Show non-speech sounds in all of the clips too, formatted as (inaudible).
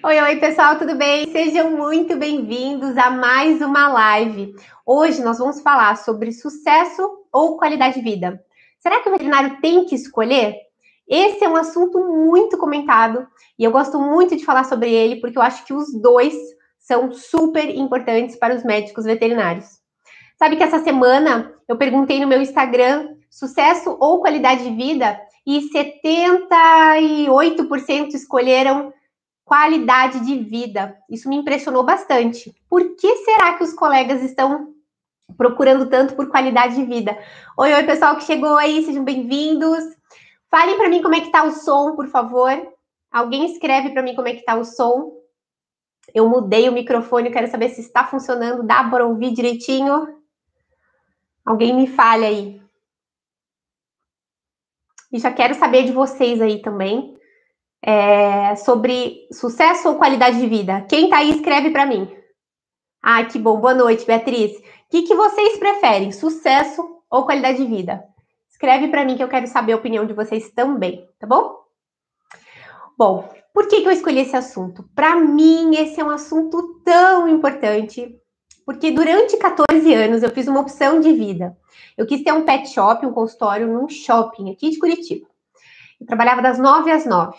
Oi, oi, pessoal, tudo bem? Sejam muito bem-vindos a mais uma live. Hoje nós vamos falar sobre sucesso ou qualidade de vida. Será que o veterinário tem que escolher? Esse é um assunto muito comentado e eu gosto muito de falar sobre ele porque eu acho que os dois são super importantes para os médicos veterinários. Sabe que essa semana eu perguntei no meu Instagram sucesso ou qualidade de vida e 78% escolheram qualidade de vida. Isso me impressionou bastante. Por que será que os colegas estão procurando tanto por qualidade de vida? Oi, oi, pessoal que chegou aí, sejam bem-vindos. Falem para mim como é que tá o som, por favor. Alguém escreve para mim como é que tá o som. Eu mudei o microfone, quero saber se está funcionando. Dá para ouvir direitinho? Alguém me fale aí. E já quero saber de vocês aí também é, sobre sucesso ou qualidade de vida. Quem tá aí, escreve para mim. Ah, que bom. Boa noite, Beatriz. O que, que vocês preferem, sucesso ou qualidade de vida? Escreve para mim que eu quero saber a opinião de vocês também, tá bom? Bom, por que, que eu escolhi esse assunto? Para mim, esse é um assunto tão importante, porque durante 14 anos eu fiz uma opção de vida. Eu quis ter um pet shop, um consultório num shopping aqui de Curitiba. Eu trabalhava das 9 às 9.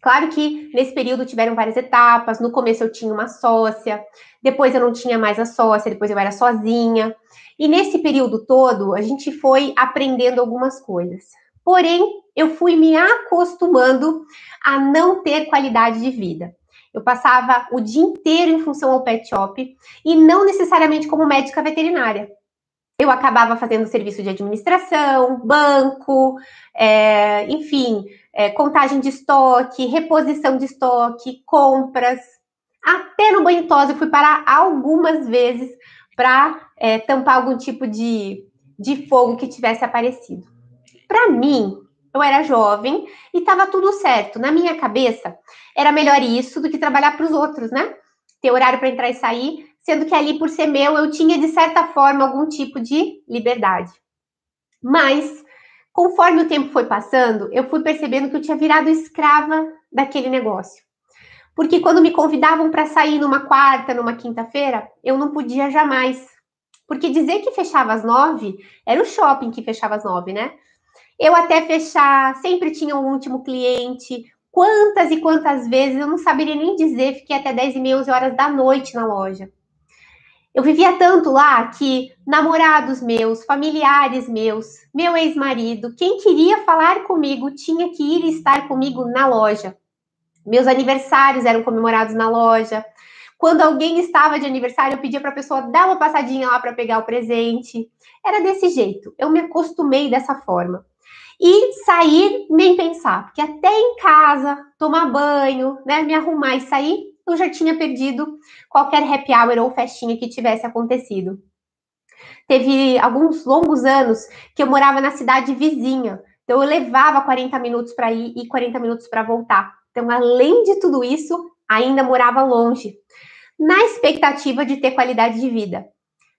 Claro que nesse período tiveram várias etapas. No começo eu tinha uma sócia, depois eu não tinha mais a sócia, depois eu era sozinha. E nesse período todo, a gente foi aprendendo algumas coisas. Porém, eu fui me acostumando a não ter qualidade de vida. Eu passava o dia inteiro em função ao pet shop e não necessariamente como médica veterinária. Eu acabava fazendo serviço de administração, banco, é, enfim, é, contagem de estoque, reposição de estoque, compras. Até no banho eu fui parar algumas vezes para é, tampar algum tipo de, de fogo que tivesse aparecido. Para mim, eu era jovem e estava tudo certo. Na minha cabeça, era melhor isso do que trabalhar para os outros, né? Ter horário para entrar e sair, sendo que ali, por ser meu, eu tinha, de certa forma, algum tipo de liberdade. Mas Conforme o tempo foi passando, eu fui percebendo que eu tinha virado escrava daquele negócio. Porque quando me convidavam para sair numa quarta, numa quinta-feira, eu não podia jamais. Porque dizer que fechava às nove era o shopping que fechava às nove, né? Eu até fechar, sempre tinha um último cliente. Quantas e quantas vezes eu não saberia nem dizer, fiquei até 10 e meia, 11 horas da noite na loja. Eu vivia tanto lá que namorados meus, familiares meus, meu ex-marido, quem queria falar comigo tinha que ir estar comigo na loja. Meus aniversários eram comemorados na loja. Quando alguém estava de aniversário, eu pedia para a pessoa dar uma passadinha lá para pegar o presente. Era desse jeito. Eu me acostumei dessa forma. E sair nem pensar, porque até em casa, tomar banho, né, me arrumar e sair, eu já tinha perdido qualquer happy hour ou festinha que tivesse acontecido. Teve alguns longos anos que eu morava na cidade vizinha, então eu levava 40 minutos para ir e 40 minutos para voltar. Então, além de tudo isso, ainda morava longe, na expectativa de ter qualidade de vida.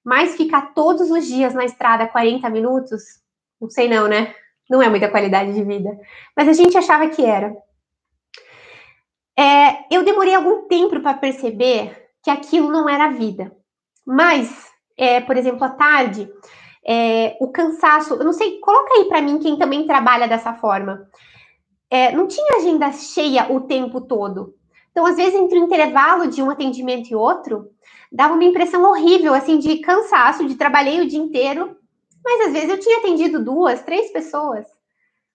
Mas ficar todos os dias na estrada 40 minutos, não sei não, né? Não é muita qualidade de vida. Mas a gente achava que era. É, eu demorei algum tempo para perceber que aquilo não era vida. Mas, é, por exemplo, à tarde, é, o cansaço, eu não sei, coloca aí para mim quem também trabalha dessa forma. É, não tinha agenda cheia o tempo todo. Então, às vezes, entre o intervalo de um atendimento e outro, dava uma impressão horrível, assim, de cansaço, de trabalhei o dia inteiro, mas às vezes eu tinha atendido duas, três pessoas.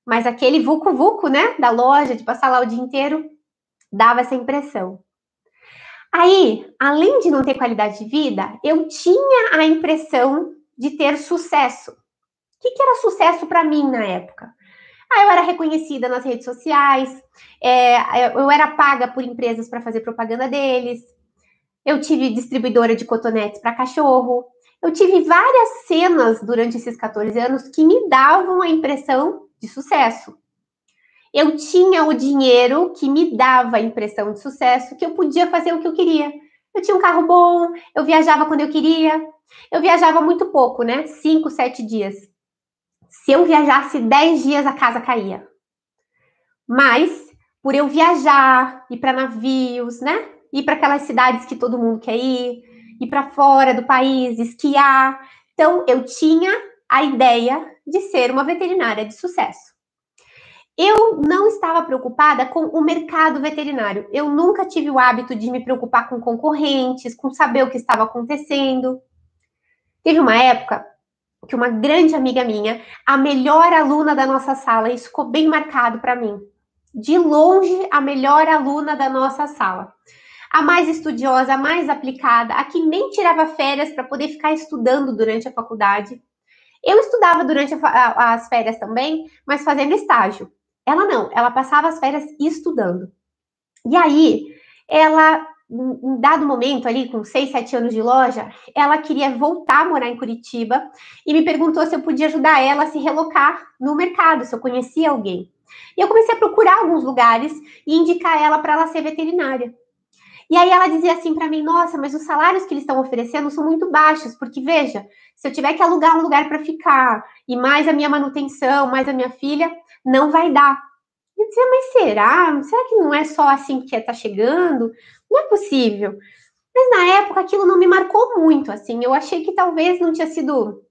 Mas aquele vucu-vucu, né, da loja, de passar lá o dia inteiro, dava essa impressão. Aí, além de não ter qualidade de vida, eu tinha a impressão de ter sucesso. O que, que era sucesso para mim na época? Ah, eu era reconhecida nas redes sociais, é, eu era paga por empresas para fazer propaganda deles, eu tive distribuidora de cotonetes para cachorro, eu tive várias cenas durante esses 14 anos que me davam a impressão de sucesso eu tinha o dinheiro que me dava a impressão de sucesso, que eu podia fazer o que eu queria. Eu tinha um carro bom, eu viajava quando eu queria. Eu viajava muito pouco, né? Cinco, sete dias. Se eu viajasse dez dias, a casa caía. Mas por eu viajar, ir para navios, né? Ir para aquelas cidades que todo mundo quer ir, ir para fora do país, esquiar. Então, eu tinha a ideia de ser uma veterinária de sucesso. Eu não estava preocupada com o mercado veterinário. Eu nunca tive o hábito de me preocupar com concorrentes, com saber o que estava acontecendo. Teve uma época que uma grande amiga minha, a melhor aluna da nossa sala, isso ficou bem marcado para mim. De longe, a melhor aluna da nossa sala. A mais estudiosa, a mais aplicada, a que nem tirava férias para poder ficar estudando durante a faculdade. Eu estudava durante a, as férias também, mas fazendo estágio. Ela não, ela passava as férias estudando. E aí, ela, em dado momento ali, com 6, 7 anos de loja, ela queria voltar a morar em Curitiba e me perguntou se eu podia ajudar ela a se relocar no mercado, se eu conhecia alguém. E eu comecei a procurar alguns lugares e indicar ela para ela ser veterinária. E aí ela dizia assim para mim: Nossa, mas os salários que eles estão oferecendo são muito baixos, porque veja, se eu tiver que alugar um lugar para ficar e mais a minha manutenção, mais a minha filha, não vai dar. Eu dizia, mas será? Será que não é só assim que está chegando? Não é possível. Mas na época aquilo não me marcou muito, assim. Eu achei que talvez não tinha sido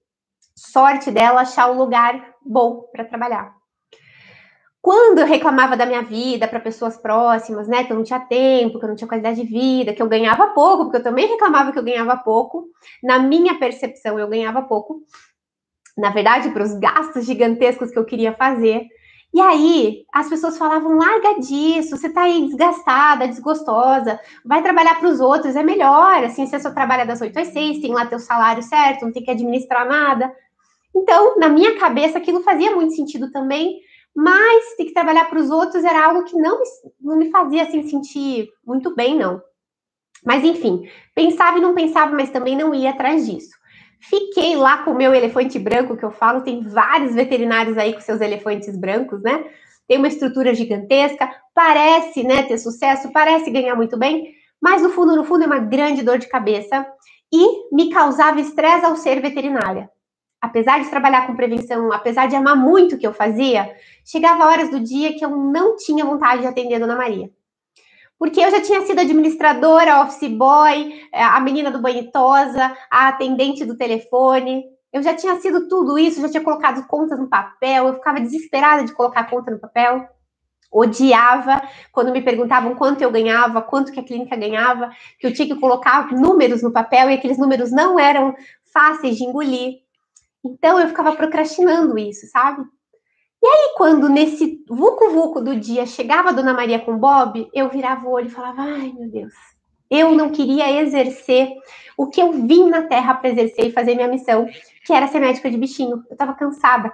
sorte dela achar um lugar bom para trabalhar. Quando eu reclamava da minha vida para pessoas próximas, né, que eu não tinha tempo, que eu não tinha qualidade de vida, que eu ganhava pouco, porque eu também reclamava que eu ganhava pouco, na minha percepção eu ganhava pouco. Na verdade, para os gastos gigantescos que eu queria fazer, e aí, as pessoas falavam: larga disso, você tá aí desgastada, desgostosa, vai trabalhar para os outros, é melhor. Assim, você só trabalha das 8 às 6, tem lá teu salário certo, não tem que administrar nada. Então, na minha cabeça, aquilo fazia muito sentido também, mas ter que trabalhar para os outros era algo que não não me fazia assim, sentir muito bem, não. Mas, enfim, pensava e não pensava, mas também não ia atrás disso. Fiquei lá com o meu elefante branco, que eu falo, tem vários veterinários aí com seus elefantes brancos, né? Tem uma estrutura gigantesca, parece né, ter sucesso, parece ganhar muito bem, mas no fundo, no fundo, é uma grande dor de cabeça e me causava estresse ao ser veterinária. Apesar de trabalhar com prevenção, apesar de amar muito o que eu fazia, chegava horas do dia que eu não tinha vontade de atender a Dona Maria porque eu já tinha sido administradora, office boy, é, a menina do banhitosa, a atendente do telefone. Eu já tinha sido tudo isso, já tinha colocado contas no papel, eu ficava desesperada de colocar conta no papel. Odiava quando me perguntavam quanto eu ganhava, quanto que a clínica ganhava, que eu tinha que colocar números no papel e aqueles números não eram fáceis de engolir. Então eu ficava procrastinando isso, sabe? E aí, quando nesse vucu-vucu do dia chegava a Dona Maria com Bob, eu virava o olho e falava: ai meu Deus, eu não queria exercer o que eu vim na Terra para exercer e fazer minha missão, que era ser médica de bichinho. Eu estava cansada.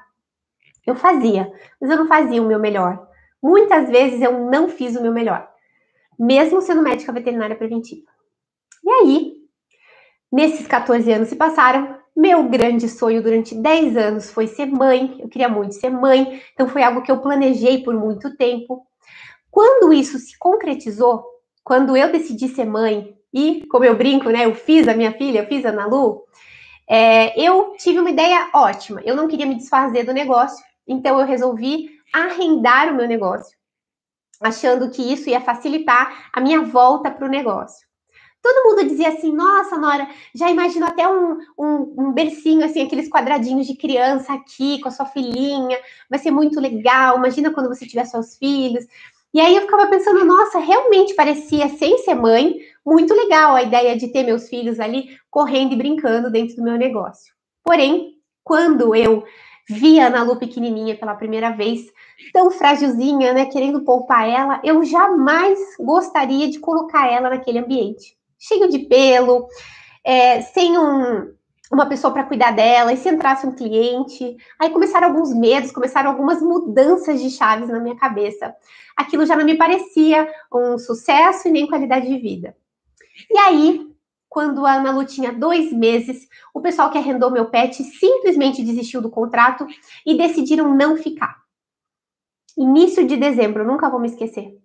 Eu fazia, mas eu não fazia o meu melhor. Muitas vezes eu não fiz o meu melhor, mesmo sendo médica veterinária preventiva. E aí, nesses 14 anos se passaram, meu grande sonho durante 10 anos foi ser mãe, eu queria muito ser mãe, então foi algo que eu planejei por muito tempo. Quando isso se concretizou, quando eu decidi ser mãe, e como eu brinco, né, eu fiz a minha filha, eu fiz a Nalu, é, eu tive uma ideia ótima. Eu não queria me desfazer do negócio, então eu resolvi arrendar o meu negócio, achando que isso ia facilitar a minha volta para o negócio. Todo mundo dizia assim: nossa, Nora, já imagino até um, um, um, bercinho, assim, aqueles quadradinhos de criança aqui com a sua filhinha, vai ser muito legal. Imagina quando você tiver seus filhos. E aí eu ficava pensando: nossa, realmente parecia, sem ser mãe, muito legal a ideia de ter meus filhos ali correndo e brincando dentro do meu negócio. Porém, quando eu vi a Ana Lu pequenininha pela primeira vez, tão frágilzinha, né, querendo poupar ela, eu jamais gostaria de colocar ela naquele ambiente cheio de pelo, é, sem um, uma pessoa para cuidar dela, e se entrasse um cliente. Aí começaram alguns medos, começaram algumas mudanças de chaves na minha cabeça. Aquilo já não me parecia um sucesso e nem qualidade de vida. E aí, quando a Ana Lu tinha dois meses, o pessoal que arrendou meu pet simplesmente desistiu do contrato e decidiram não ficar. Início de dezembro, nunca vou me esquecer.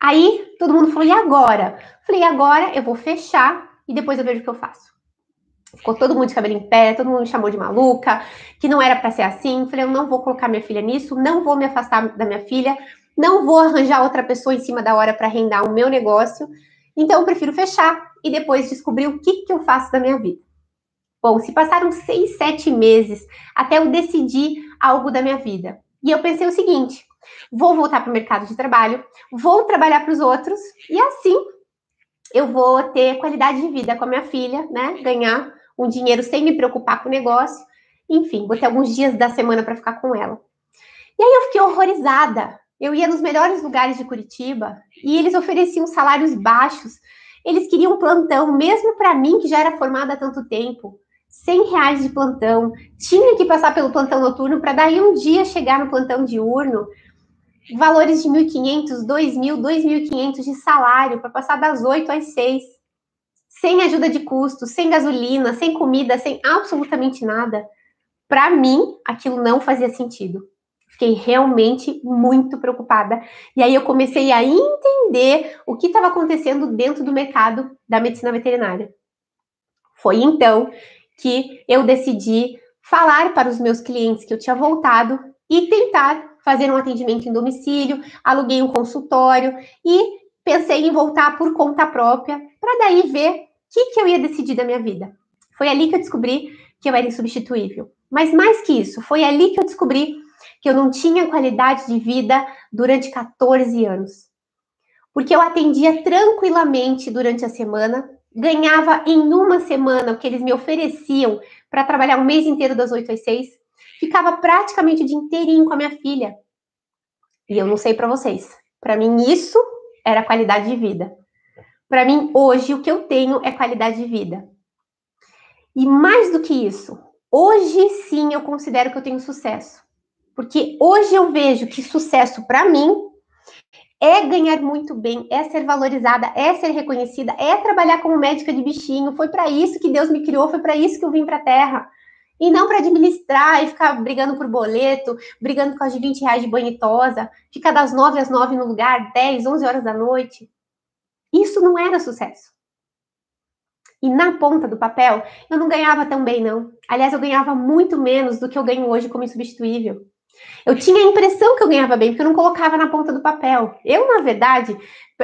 Aí todo mundo falou: e agora? Falei: agora eu vou fechar e depois eu vejo o que eu faço. Ficou todo mundo de cabelo em pé, todo mundo me chamou de maluca, que não era para ser assim. Falei: eu não vou colocar minha filha nisso, não vou me afastar da minha filha, não vou arranjar outra pessoa em cima da hora para rendar o meu negócio, então eu prefiro fechar e depois descobrir o que, que eu faço da minha vida. Bom, se passaram seis, sete meses até eu decidir algo da minha vida. E eu pensei o seguinte: vou voltar para o mercado de trabalho, vou trabalhar para os outros, e assim eu vou ter qualidade de vida com a minha filha, né? Ganhar um dinheiro sem me preocupar com o negócio. Enfim, vou ter alguns dias da semana para ficar com ela. E aí eu fiquei horrorizada. Eu ia nos melhores lugares de Curitiba e eles ofereciam salários baixos. Eles queriam plantão, mesmo para mim, que já era formada há tanto tempo. 100 reais de plantão. Tinha que passar pelo plantão noturno para daí um dia chegar no plantão diurno. Valores de 1.500, 2.000, 2.500 de salário para passar das 8 às 6. Sem ajuda de custo, sem gasolina, sem comida, sem absolutamente nada. Para mim, aquilo não fazia sentido. Fiquei realmente muito preocupada. E aí eu comecei a entender o que estava acontecendo dentro do mercado da medicina veterinária. Foi então que eu decidi falar para os meus clientes que eu tinha voltado e tentar fazer um atendimento em domicílio, aluguei um consultório e pensei em voltar por conta própria, para daí ver o que, que eu ia decidir da minha vida. Foi ali que eu descobri que eu era insubstituível. Mas mais que isso, foi ali que eu descobri que eu não tinha qualidade de vida durante 14 anos. Porque eu atendia tranquilamente durante a semana, ganhava em uma semana o que eles me ofereciam para trabalhar um mês inteiro das 8 às 6, ficava praticamente o dia inteirinho com a minha filha. E eu não sei para vocês, para mim isso era qualidade de vida. Para mim hoje o que eu tenho é qualidade de vida. E mais do que isso, hoje sim eu considero que eu tenho sucesso. Porque hoje eu vejo que sucesso para mim é ganhar muito bem, é ser valorizada, é ser reconhecida, é trabalhar como médica de bichinho. Foi para isso que Deus me criou, foi para isso que eu vim para a Terra. E não para administrar e ficar brigando por boleto, brigando com as de 20 reais de banhitosa, ficar das 9 às 9 no lugar, 10, 11 horas da noite. Isso não era sucesso. E na ponta do papel, eu não ganhava tão bem, não. Aliás, eu ganhava muito menos do que eu ganho hoje como insubstituível. Eu tinha a impressão que eu ganhava bem, porque eu não colocava na ponta do papel. Eu, na verdade,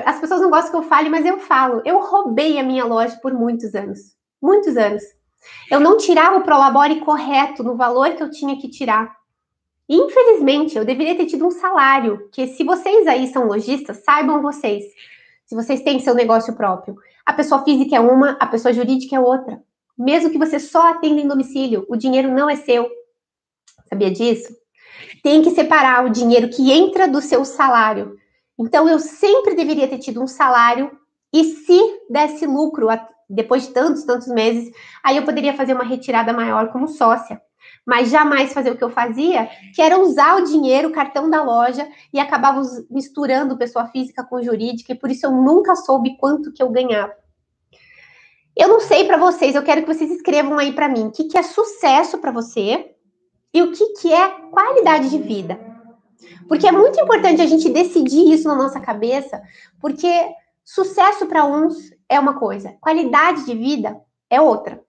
as pessoas não gostam que eu fale, mas eu falo. Eu roubei a minha loja por muitos anos. Muitos anos. Eu não tirava o Prolabore correto no valor que eu tinha que tirar. Infelizmente, eu deveria ter tido um salário, que se vocês aí são lojistas, saibam vocês, se vocês têm seu negócio próprio. A pessoa física é uma, a pessoa jurídica é outra. Mesmo que você só atenda em domicílio, o dinheiro não é seu. Sabia disso? tem que separar o dinheiro que entra do seu salário. Então, eu sempre deveria ter tido um salário e se desse lucro depois de tantos, tantos meses, aí eu poderia fazer uma retirada maior como sócia. Mas jamais fazer o que eu fazia, que era usar o dinheiro, o cartão da loja, e acabava misturando pessoa física com jurídica, e por isso eu nunca soube quanto que eu ganhava. Eu não sei para vocês, eu quero que vocês escrevam aí para mim o que, que é sucesso para você e o que, que é qualidade de vida. Porque é muito importante a gente decidir isso na nossa cabeça, porque sucesso para uns é uma coisa, qualidade de vida é outra.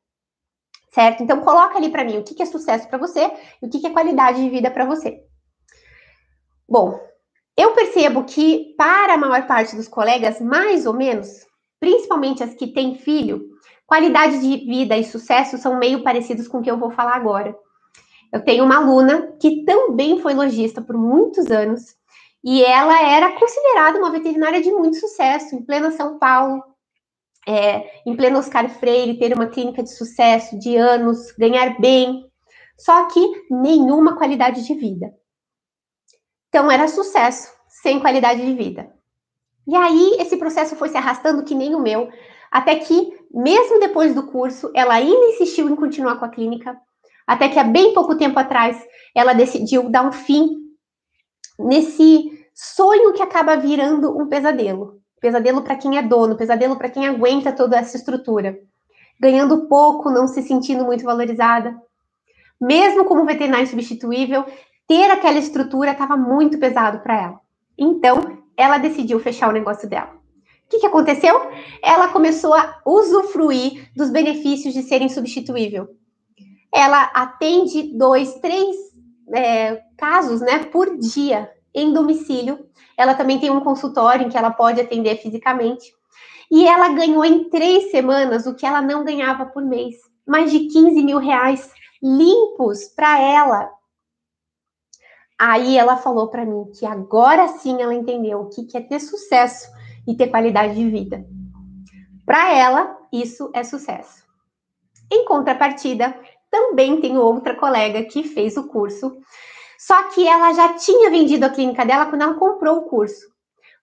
Certo? Então coloca ali para mim o que, que é sucesso para você e o que, que é qualidade de vida para você. Bom, eu percebo que para a maior parte dos colegas, mais ou menos, principalmente as que têm filho, qualidade de vida e sucesso são meio parecidos com o que eu vou falar agora. Eu tenho uma aluna que também foi lojista por muitos anos e ela era considerada uma veterinária de muito sucesso em plena São Paulo, é, em pleno Oscar Freire, ter uma clínica de sucesso de anos, ganhar bem, só que nenhuma qualidade de vida. Então era sucesso sem qualidade de vida. E aí esse processo foi se arrastando que nem o meu, até que mesmo depois do curso, ela ainda insistiu em continuar com a clínica, até que há bem pouco tempo atrás ela decidiu dar um fim nesse sonho que acaba virando um pesadelo. Pesadelo para quem é dono, pesadelo para quem aguenta toda essa estrutura. Ganhando pouco, não se sentindo muito valorizada. Mesmo como veterinário substituível, ter aquela estrutura estava muito pesado para ela. Então, ela decidiu fechar o negócio dela. O que, que aconteceu? Ela começou a usufruir dos benefícios de ser insubstituível ela atende dois, três é, casos né, por dia. Em domicílio. Ela também tem um consultório em que ela pode atender fisicamente. E ela ganhou em três semanas o que ela não ganhava por mês. Mais de 15 mil reais limpos para ela. Aí ela falou para mim que agora sim ela entendeu o que é ter sucesso e ter qualidade de vida. Para ela, isso é sucesso. Em contrapartida, também tem outra colega que fez o curso, só que ela já tinha vendido a clínica dela quando ela comprou o curso.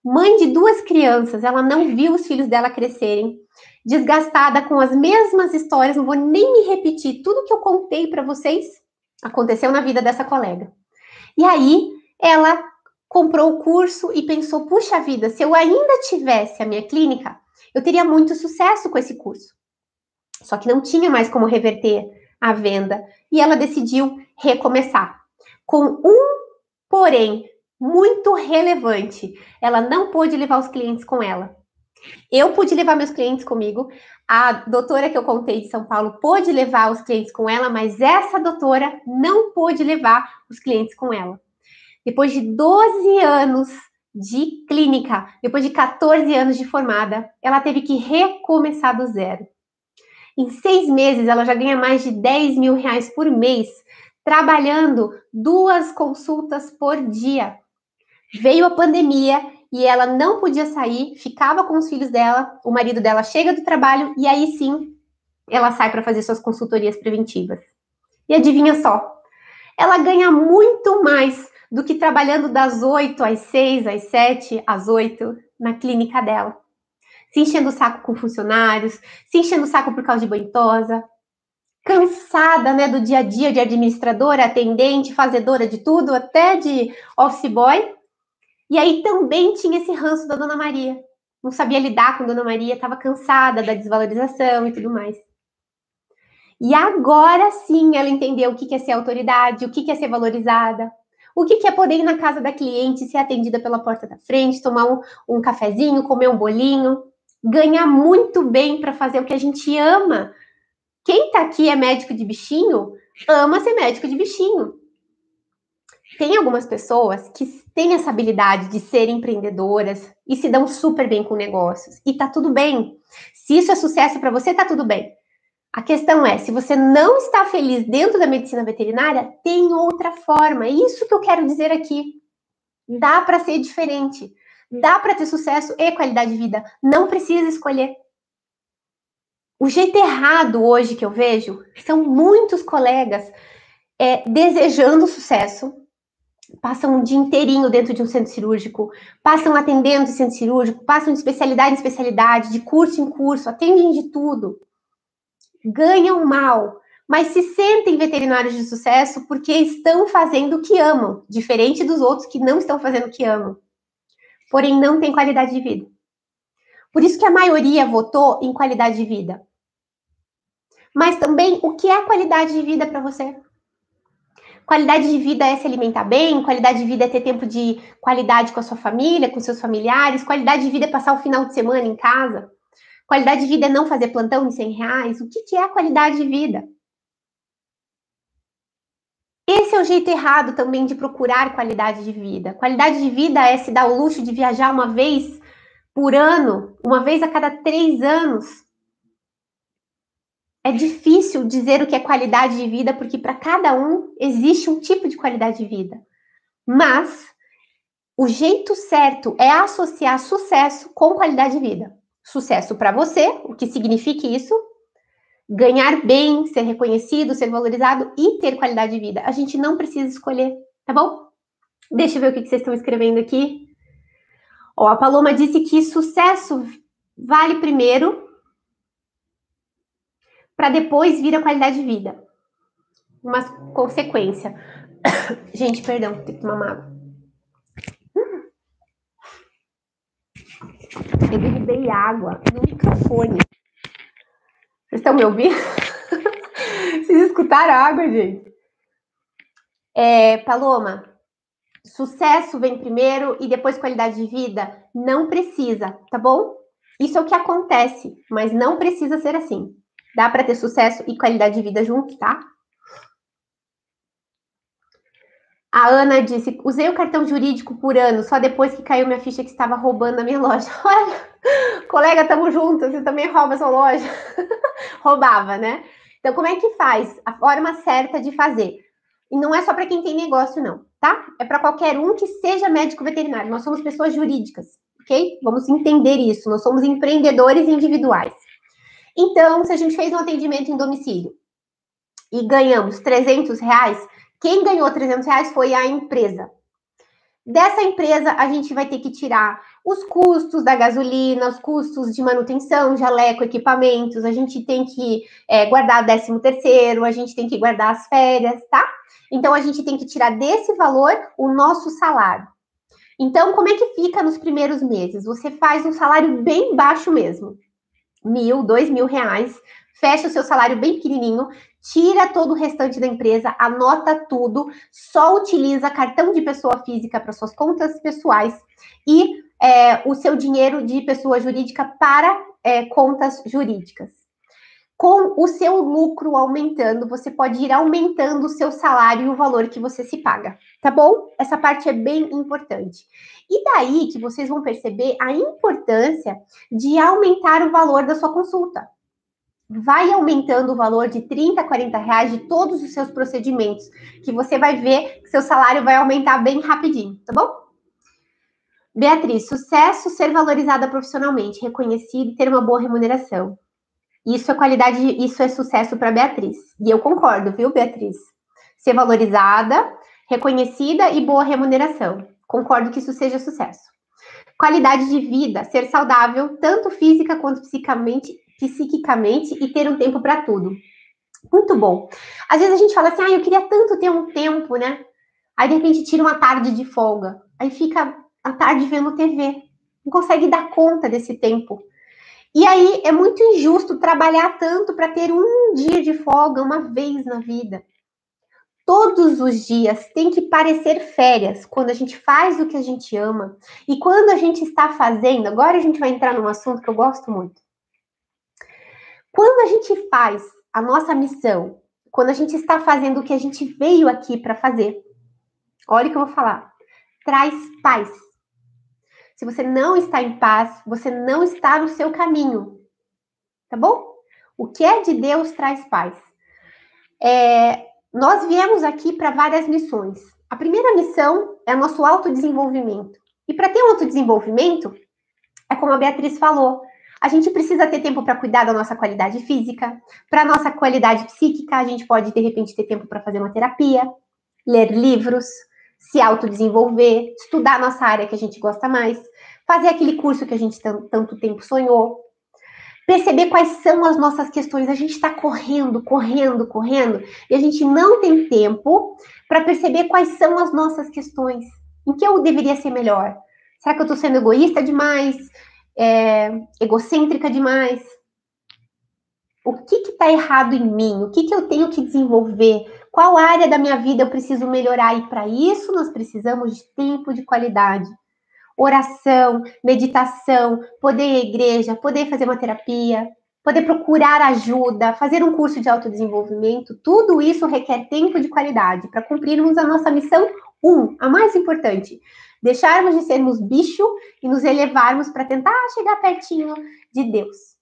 Mãe de duas crianças, ela não viu os filhos dela crescerem, desgastada com as mesmas histórias, não vou nem me repetir, tudo que eu contei para vocês aconteceu na vida dessa colega. E aí, ela comprou o curso e pensou: puxa vida, se eu ainda tivesse a minha clínica, eu teria muito sucesso com esse curso. Só que não tinha mais como reverter a venda e ela decidiu recomeçar. Com um porém muito relevante, ela não pôde levar os clientes com ela. Eu pude levar meus clientes comigo, a doutora que eu contei de São Paulo pôde levar os clientes com ela, mas essa doutora não pôde levar os clientes com ela. Depois de 12 anos de clínica, depois de 14 anos de formada, ela teve que recomeçar do zero. Em seis meses, ela já ganha mais de 10 mil reais por mês, trabalhando duas consultas por dia. Veio a pandemia e ela não podia sair, ficava com os filhos dela, o marido dela chega do trabalho e aí sim ela sai para fazer suas consultorias preventivas. E adivinha só, ela ganha muito mais do que trabalhando das 8 às 6, às 7, às 8 na clínica dela se enchendo o saco com funcionários, se enchendo o saco por causa de banhosa, cansada, né, do dia a dia de administradora, atendente, fazedora de tudo, até de office boy. E aí também tinha esse ranço da Dona Maria. Não sabia lidar com Dona Maria, estava cansada da desvalorização e tudo mais. E agora sim ela entendeu o que é ser autoridade, o que é ser valorizada, o que, é poder ir na casa da cliente, ser atendida pela porta da frente, tomar um, um cafezinho, comer um bolinho ganhar muito bem para fazer o que a gente ama. Quem está aqui é médico de bichinho, ama ser médico de bichinho. Tem algumas pessoas que têm essa habilidade de ser empreendedoras e se dão super bem com negócios. E tá tudo bem. Se isso é sucesso para você, tá tudo bem. A questão é, se você não está feliz dentro da medicina veterinária, tem outra forma. É isso que eu quero dizer aqui. Dá para ser diferente. Dá para ter sucesso e qualidade de vida. Não precisa escolher. O jeito errado hoje que eu vejo são muitos colegas é, desejando sucesso, passam um dia inteirinho dentro de um centro cirúrgico, passam atendendo centro cirúrgico, passam de especialidade em especialidade, de curso em curso, atendem de tudo. Ganham mal, mas se sentem veterinários de sucesso porque estão fazendo o que amam, diferente dos outros que não estão fazendo o que amam porém não tem qualidade de vida. Por isso que a maioria votou em qualidade de vida. Mas também, o que é qualidade de vida para você? Qualidade de vida é se alimentar bem, qualidade de vida é ter tempo de qualidade com a sua família, com seus familiares, qualidade de vida é passar o final de semana em casa, qualidade de vida é não fazer plantão de 100 reais. O que, que é qualidade de vida? Esse é o jeito errado também de procurar qualidade de vida. Qualidade de vida é se dar o luxo de viajar uma vez por ano, uma vez a cada três anos. É difícil dizer o que é qualidade de vida, porque para cada um existe um tipo de qualidade de vida. Mas o jeito certo é associar sucesso com qualidade de vida. Sucesso para você, o que significa isso? ganhar bem, ser reconhecido, ser valorizado e ter qualidade de vida. A gente não precisa escolher, tá bom? Deixa eu ver o que vocês estão escrevendo aqui. Ó, a Paloma disse que sucesso vale primeiro para depois vir a qualidade de vida. Uma consequência. (coughs) Gente, perdão, tem que tomar água. Eu derrubei água no microfone. Vocês estão me ouvindo? (laughs) Vocês escutaram água, gente? É, Paloma, sucesso vem primeiro e depois qualidade de vida? Não precisa, tá bom? Isso é o que acontece, mas não precisa ser assim. Dá para ter sucesso e qualidade de vida juntos, tá? A Ana disse: usei o cartão jurídico por ano, só depois que caiu minha ficha que estava roubando a minha loja. (laughs) Olha, colega, tamo junto, você também rouba sua loja. (laughs) Roubava, né? Então, como é que faz? A forma certa de fazer. E não é só para quem tem negócio, não, tá? É para qualquer um que seja médico veterinário. Nós somos pessoas jurídicas, ok? Vamos entender isso. Nós somos empreendedores individuais. Então, se a gente fez um atendimento em domicílio e ganhamos 300 reais, quem ganhou 300 reais foi a empresa. Dessa empresa, a gente vai ter que tirar os custos da gasolina, os custos de manutenção, jaleco, equipamentos, a gente tem que é, guardar 13 terceiro, a gente tem que guardar as férias, tá? Então, a gente tem que tirar desse valor o nosso salário. Então, como é que fica nos primeiros meses? Você faz um salário bem baixo mesmo, mil, dois mil reais, fecha o seu salário bem pequenininho, tira todo o restante da empresa, anota tudo, só utiliza cartão de pessoa física para suas contas pessoais e é, o seu dinheiro de pessoa jurídica para é, contas jurídicas. Com o seu lucro aumentando, você pode ir aumentando o seu salário e o valor que você se paga, tá bom? Essa parte é bem importante. E daí que vocês vão perceber a importância de aumentar o valor da sua consulta vai aumentando o valor de 30, 40 reais de todos os seus procedimentos, que você vai ver que seu salário vai aumentar bem rapidinho, tá bom? Beatriz, sucesso ser valorizada profissionalmente, reconhecida e ter uma boa remuneração. Isso é qualidade, isso é sucesso para Beatriz. E eu concordo, viu, Beatriz? Ser valorizada, reconhecida e boa remuneração. Concordo que isso seja sucesso. Qualidade de vida, ser saudável, tanto física quanto psicamente, psiquicamente e ter um tempo para tudo. Muito bom. Às vezes a gente fala assim, ah, eu queria tanto ter um tempo, né? Aí de repente tira uma tarde de folga. Aí fica a tarde vendo TV. Não consegue dar conta desse tempo. E aí é muito injusto trabalhar tanto para ter um dia de folga uma vez na vida. Todos os dias tem que parecer férias quando a gente faz o que a gente ama e quando a gente está fazendo. Agora a gente vai entrar num assunto que eu gosto muito. Quando a gente faz a nossa missão, quando a gente está fazendo o que a gente veio aqui para fazer, olha o que eu vou falar, traz paz. Se você não está em paz, você não está no seu caminho, tá bom? O que é de Deus traz paz. É, nós viemos aqui para várias missões. A primeira missão é nosso autodesenvolvimento. E para ter um autodesenvolvimento, é como a Beatriz falou, a gente precisa ter tempo para cuidar da nossa qualidade física, para nossa qualidade psíquica, a gente pode de repente ter tempo para fazer uma terapia, ler livros, se autodesenvolver, estudar nossa área que a gente gosta mais, fazer aquele curso que a gente tanto tempo sonhou, perceber quais são as nossas questões. A gente está correndo, correndo, correndo, e a gente não tem tempo para perceber quais são as nossas questões. Em que eu deveria ser melhor? Será que eu estou sendo egoísta demais? É, egocêntrica demais. O que está errado em mim? O que, que eu tenho que desenvolver? Qual área da minha vida eu preciso melhorar? E para isso nós precisamos de tempo de qualidade. Oração, meditação, poder ir à igreja, poder fazer uma terapia, poder procurar ajuda, fazer um curso de autodesenvolvimento, tudo isso requer tempo de qualidade para cumprirmos a nossa missão um, a mais importante, deixarmos de sermos bicho e nos elevarmos para tentar chegar pertinho de Deus.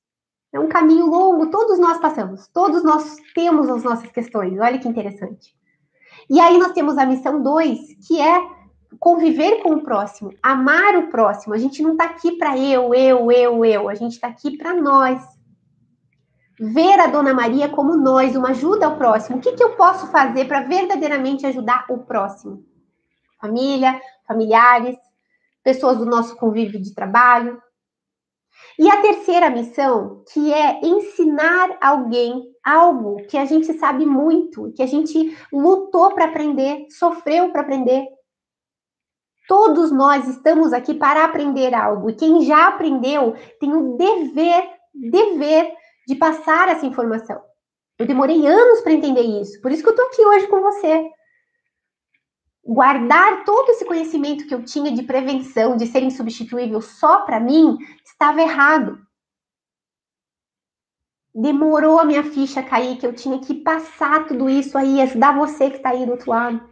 É um caminho longo, todos nós passamos, todos nós temos as nossas questões, olha que interessante. E aí nós temos a missão 2, que é conviver com o próximo, amar o próximo. A gente não está aqui para eu, eu, eu, eu, a gente está aqui para nós. Ver a Dona Maria como nós, uma ajuda ao próximo. O que, que eu posso fazer para verdadeiramente ajudar o próximo? Família, familiares, pessoas do nosso convívio de trabalho. E a terceira missão, que é ensinar alguém algo que a gente sabe muito, que a gente lutou para aprender, sofreu para aprender. Todos nós estamos aqui para aprender algo, e quem já aprendeu tem o dever, dever de passar essa informação. Eu demorei anos para entender isso, por isso que eu estou aqui hoje com você guardar todo esse conhecimento que eu tinha de prevenção, de ser insubstituível só para mim, estava errado. Demorou a minha ficha cair, que eu tinha que passar tudo isso aí, ajudar você que está aí do outro lado.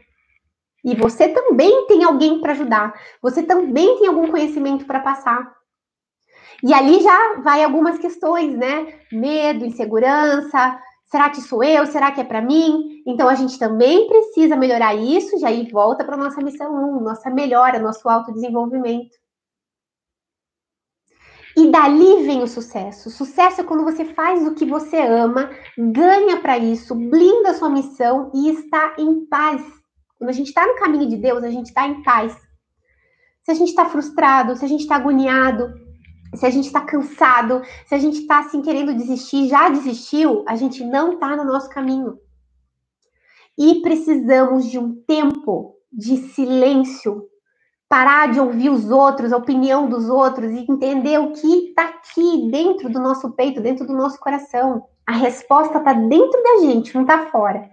E você também tem alguém para ajudar. Você também tem algum conhecimento para passar. E ali já vai algumas questões, né? Medo, insegurança. Será que sou eu? Será que é para mim? Então a gente também precisa melhorar isso, já aí volta para nossa missão 1, nossa melhora, nosso autodesenvolvimento. E dali vem o sucesso. O sucesso é quando você faz o que você ama, ganha para isso, blinda a sua missão e está em paz. Quando a gente está no caminho de Deus, a gente está em paz. Se a gente está frustrado, se a gente está agoniado, se a gente está cansado, se a gente está assim querendo desistir, já desistiu, a gente não está no nosso caminho. E precisamos de um tempo de silêncio, parar de ouvir os outros, a opinião dos outros e entender o que está aqui dentro do nosso peito, dentro do nosso coração. A resposta está dentro da gente, não está fora.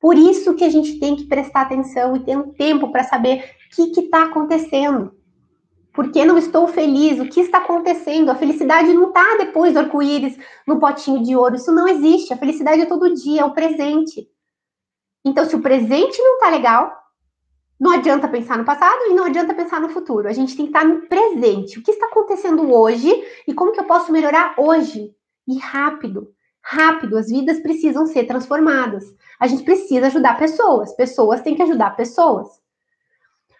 Por isso que a gente tem que prestar atenção e ter um tempo para saber o que está acontecendo. Por que não estou feliz? O que está acontecendo? A felicidade não está depois do arco-íris no potinho de ouro. Isso não existe. A felicidade é todo dia, é o presente. Então, se o presente não está legal, não adianta pensar no passado e não adianta pensar no futuro. A gente tem que estar no presente. O que está acontecendo hoje e como que eu posso melhorar hoje? E rápido. Rápido. As vidas precisam ser transformadas. A gente precisa ajudar pessoas. Pessoas têm que ajudar pessoas.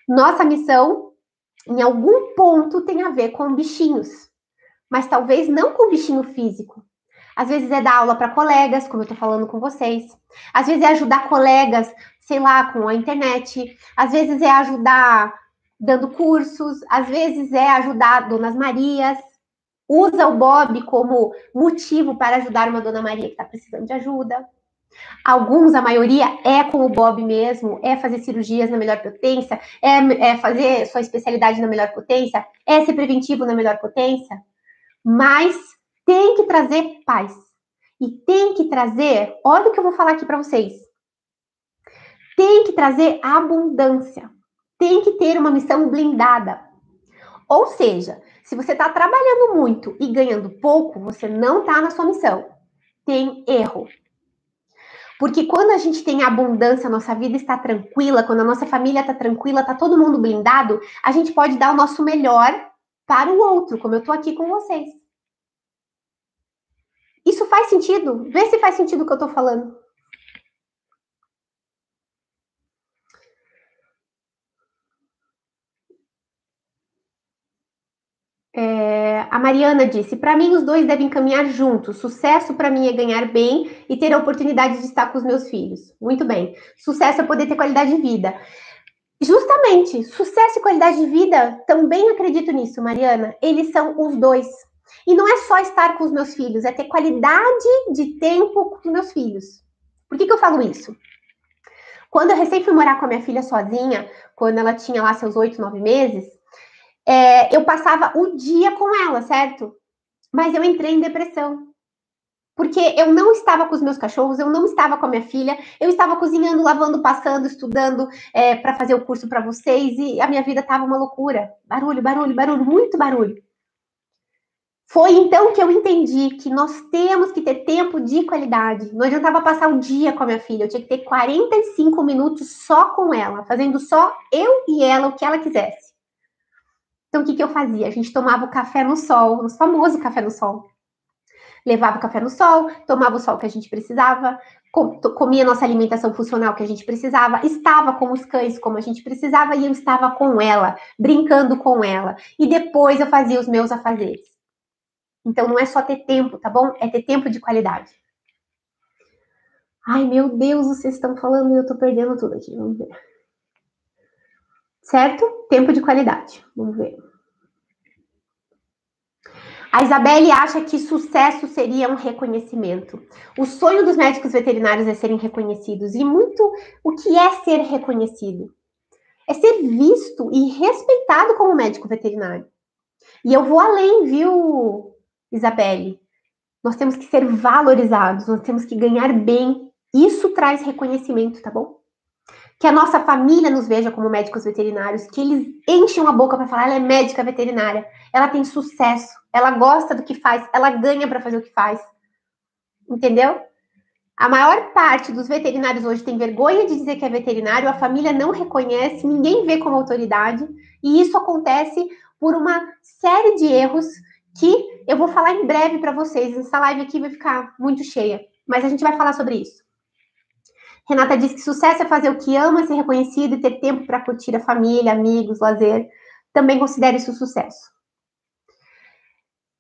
Nossa missão em algum ponto tem a ver com bichinhos, mas talvez não com bichinho físico. Às vezes é dar aula para colegas, como eu estou falando com vocês. Às vezes é ajudar colegas, sei lá, com a internet. Às vezes é ajudar dando cursos. Às vezes é ajudar Donas Marias. Usa o Bob como motivo para ajudar uma Dona Maria que está precisando de ajuda. Alguns, a maioria, é com o Bob mesmo, é fazer cirurgias na melhor potência, é, é fazer sua especialidade na melhor potência, é ser preventivo na melhor potência, mas tem que trazer paz. E tem que trazer, olha o que eu vou falar aqui para vocês. Tem que trazer abundância. Tem que ter uma missão blindada. Ou seja, se você está trabalhando muito e ganhando pouco, você não está na sua missão. Tem erro. Porque quando a gente tem abundância, a nossa vida está tranquila, quando a nossa família está tranquila, está todo mundo blindado, a gente pode dar o nosso melhor para o outro, como eu estou aqui com vocês. Isso faz sentido? Vê se faz sentido o que eu estou falando. É, a Mariana disse: para mim, os dois devem caminhar juntos. Sucesso para mim é ganhar bem e ter a oportunidade de estar com os meus filhos. Muito bem. Sucesso é poder ter qualidade de vida. Justamente, sucesso e qualidade de vida, também acredito nisso, Mariana. Eles são os dois. E não é só estar com os meus filhos, é ter qualidade de tempo com os meus filhos. Por que, que eu falo isso? Quando eu recém fui morar com a minha filha sozinha, quando ela tinha lá seus oito, nove meses, é, eu passava o dia com ela, certo? Mas eu entrei em depressão. Porque eu não estava com os meus cachorros, eu não estava com a minha filha, eu estava cozinhando, lavando, passando, estudando é, para fazer o curso para vocês e a minha vida estava uma loucura. Barulho, barulho, barulho, muito barulho. Foi então que eu entendi que nós temos que ter tempo de qualidade. Não adiantava passar o dia com a minha filha, eu tinha que ter 45 minutos só com ela, fazendo só eu e ela o que ela quisesse. Então, o que, que eu fazia? A gente tomava o café no sol, o famoso café no sol. Levava o café no sol, tomava o sol que a gente precisava, comia nossa alimentação funcional que a gente precisava, estava com os cães como a gente precisava e eu estava com ela, brincando com ela. E depois eu fazia os meus afazeres. Então não é só ter tempo, tá bom? É ter tempo de qualidade. Ai, meu Deus, vocês estão falando e eu tô perdendo tudo aqui. Vamos ver certo? Tempo de qualidade. Vamos ver. A Isabelle acha que sucesso seria um reconhecimento. O sonho dos médicos veterinários é serem reconhecidos. E muito o que é ser reconhecido? É ser visto e respeitado como médico veterinário. E eu vou além, viu, Isabelle? Nós temos que ser valorizados, nós temos que ganhar bem. Isso traz reconhecimento, tá bom? Que a nossa família nos veja como médicos veterinários, que eles enchem a boca para falar, ela é médica veterinária, ela tem sucesso, ela gosta do que faz, ela ganha para fazer o que faz. Entendeu? A maior parte dos veterinários hoje tem vergonha de dizer que é veterinário, a família não reconhece, ninguém vê como autoridade, e isso acontece por uma série de erros que eu vou falar em breve para vocês. Essa live aqui vai ficar muito cheia, mas a gente vai falar sobre isso. Renata diz que sucesso é fazer o que ama, ser reconhecido e ter tempo para curtir a família, amigos, lazer. Também considere isso sucesso.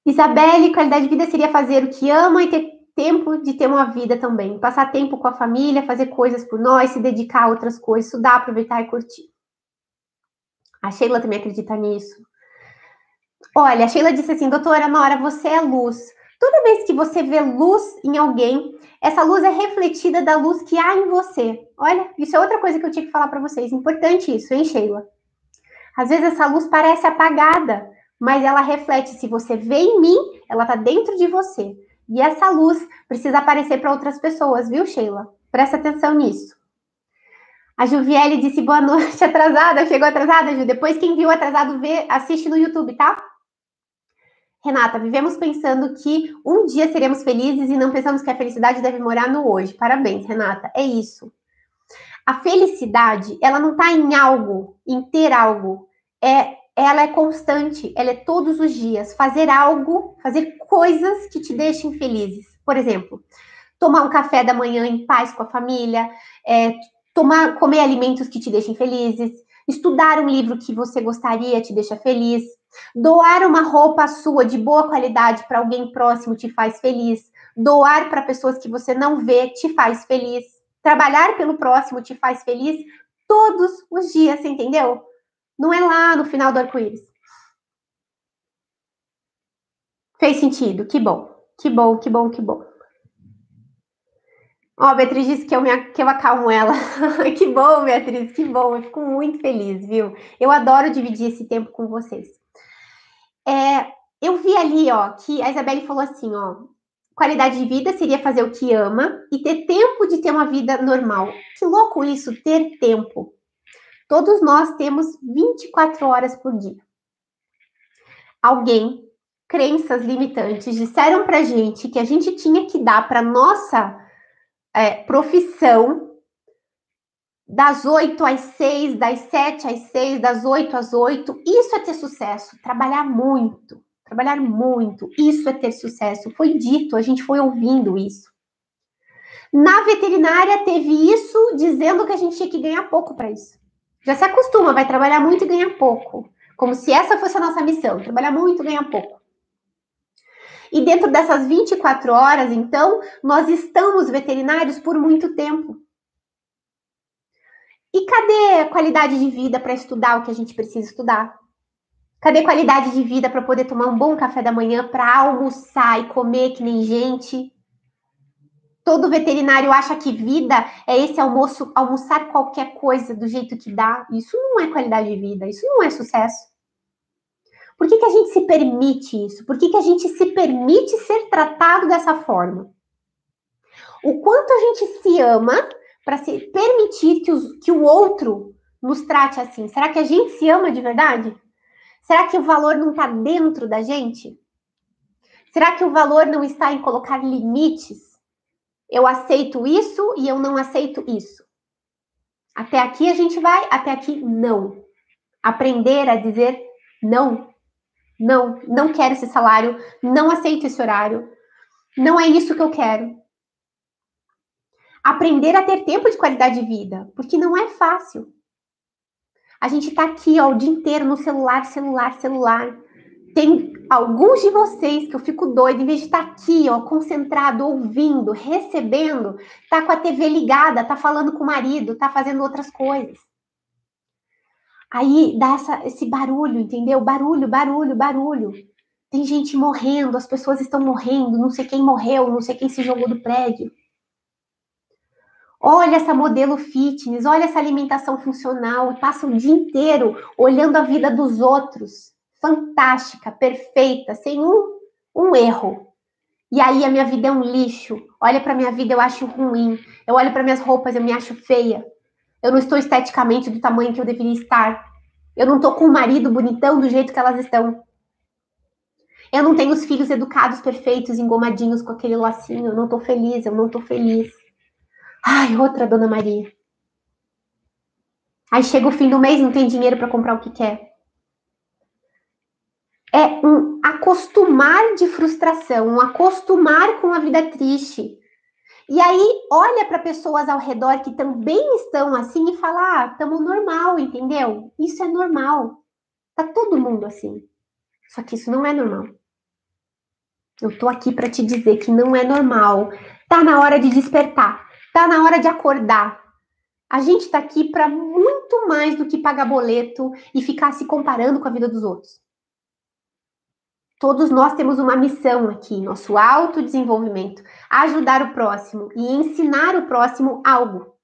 Isabelle, qualidade de vida seria fazer o que ama e ter tempo de ter uma vida também. Passar tempo com a família, fazer coisas por nós, se dedicar a outras coisas, estudar, aproveitar e curtir. A Sheila também acredita nisso. Olha, a Sheila disse assim, doutora Nora, você é luz. Toda vez que você vê luz em alguém, essa luz é refletida da luz que há em você. Olha, isso é outra coisa que eu tinha que falar para vocês. Importante isso, hein, Sheila? Às vezes essa luz parece apagada, mas ela reflete. Se você vê em mim, ela está dentro de você. E essa luz precisa aparecer para outras pessoas, viu, Sheila? Presta atenção nisso. A Juviele disse boa (laughs) noite, atrasada. Chegou atrasada, Ju? Depois, quem viu atrasado, vê, assiste no YouTube, tá? Renata, vivemos pensando que um dia seremos felizes e não pensamos que a felicidade deve morar no hoje. Parabéns, Renata. É isso. A felicidade, ela não está em algo, em ter algo. É, ela é constante, ela é todos os dias. Fazer algo, fazer coisas que te deixem felizes. Por exemplo, tomar um café da manhã em paz com a família, é, tomar, comer alimentos que te deixem felizes, estudar um livro que você gostaria te deixa feliz, doar uma roupa sua de boa qualidade para alguém próximo te faz feliz, doar para pessoas que você não vê te faz feliz, trabalhar pelo próximo te faz feliz todos os dias, você entendeu? Não é lá no final do arco-íris. Fez sentido? Que bom, que bom, que bom, que bom. Ó, a Beatriz disse que eu, me, que eu acalmo ela. (laughs) que bom, Beatriz, que bom. Eu fico muito feliz, viu? Eu adoro dividir esse tempo com vocês. É, eu vi ali, ó, que a Isabelle falou assim, ó. Qualidade de vida seria fazer o que ama e ter tempo de ter uma vida normal. Que louco isso, ter tempo. Todos nós temos 24 horas por dia. Alguém, crenças limitantes, disseram pra gente que a gente tinha que dar para nossa é, profissão das 8 às 6, das 7 às 6, das 8 às 8. Isso é ter sucesso. Trabalhar muito. Trabalhar muito. Isso é ter sucesso. Foi dito, a gente foi ouvindo isso. Na veterinária teve isso dizendo que a gente tinha que ganhar pouco para isso. Já se acostuma, vai trabalhar muito e ganhar pouco. Como se essa fosse a nossa missão, trabalhar muito e ganhar pouco. E dentro dessas 24 horas, então, nós estamos veterinários por muito tempo. E cadê a qualidade de vida para estudar o que a gente precisa estudar? Cadê qualidade de vida para poder tomar um bom café da manhã, para almoçar e comer que nem gente? Todo veterinário acha que vida é esse almoço, almoçar qualquer coisa do jeito que dá. Isso não é qualidade de vida, isso não é sucesso. Por que, que a gente se permite isso? Por que, que a gente se permite ser tratado dessa forma? O quanto a gente se ama para se permitir que, os, que o outro nos trate assim? Será que a gente se ama de verdade? Será que o valor não está dentro da gente? Será que o valor não está em colocar limites? Eu aceito isso e eu não aceito isso. Até aqui a gente vai, até aqui não. Aprender a dizer não não, não quero esse salário, não aceito esse horário, não é isso que eu quero. Aprender a ter tempo de qualidade de vida, porque não é fácil. A gente tá aqui ó, o dia inteiro no celular, celular, celular. Tem alguns de vocês que eu fico doida, em vez de estar tá aqui, ó, concentrado, ouvindo, recebendo, tá com a TV ligada, tá falando com o marido, tá fazendo outras coisas. Aí dá essa, esse barulho, entendeu? Barulho, barulho, barulho. Tem gente morrendo, as pessoas estão morrendo, não sei quem morreu, não sei quem se jogou do prédio. Olha essa modelo fitness, olha essa alimentação funcional, passa o dia inteiro olhando a vida dos outros. Fantástica, perfeita, sem um, um erro. E aí a minha vida é um lixo. Olha para minha vida, eu acho ruim. Eu olho para minhas roupas, eu me acho feia. Eu não estou esteticamente do tamanho que eu deveria estar. Eu não estou com o marido bonitão do jeito que elas estão. Eu não tenho os filhos educados, perfeitos, engomadinhos com aquele lacinho. Eu não estou feliz, eu não estou feliz. Ai, outra Dona Maria. Aí chega o fim do mês, não tem dinheiro para comprar o que quer. É um acostumar de frustração, um acostumar com a vida triste. E aí olha para pessoas ao redor que também estão assim e fala: "Ah, estamos normal, entendeu? Isso é normal. Tá todo mundo assim". Só que isso não é normal. Eu tô aqui para te dizer que não é normal. Tá na hora de despertar. Tá na hora de acordar. A gente tá aqui para muito mais do que pagar boleto e ficar se comparando com a vida dos outros. Todos nós temos uma missão aqui, nosso autodesenvolvimento, ajudar o próximo e ensinar o próximo algo.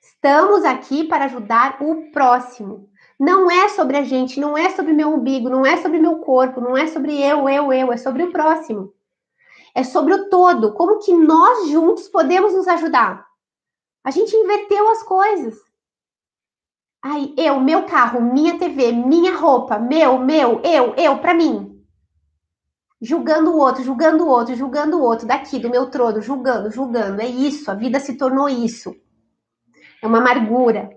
Estamos aqui para ajudar o próximo. Não é sobre a gente, não é sobre meu umbigo, não é sobre meu corpo, não é sobre eu, eu, eu, é sobre o próximo. É sobre o todo, como que nós juntos podemos nos ajudar. A gente inverteu as coisas. Ai, eu, meu carro, minha TV, minha roupa, meu, meu, eu, eu, para mim. Julgando o outro, julgando o outro, julgando o outro, daqui, do meu trono, julgando, julgando. É isso, a vida se tornou isso. É uma amargura.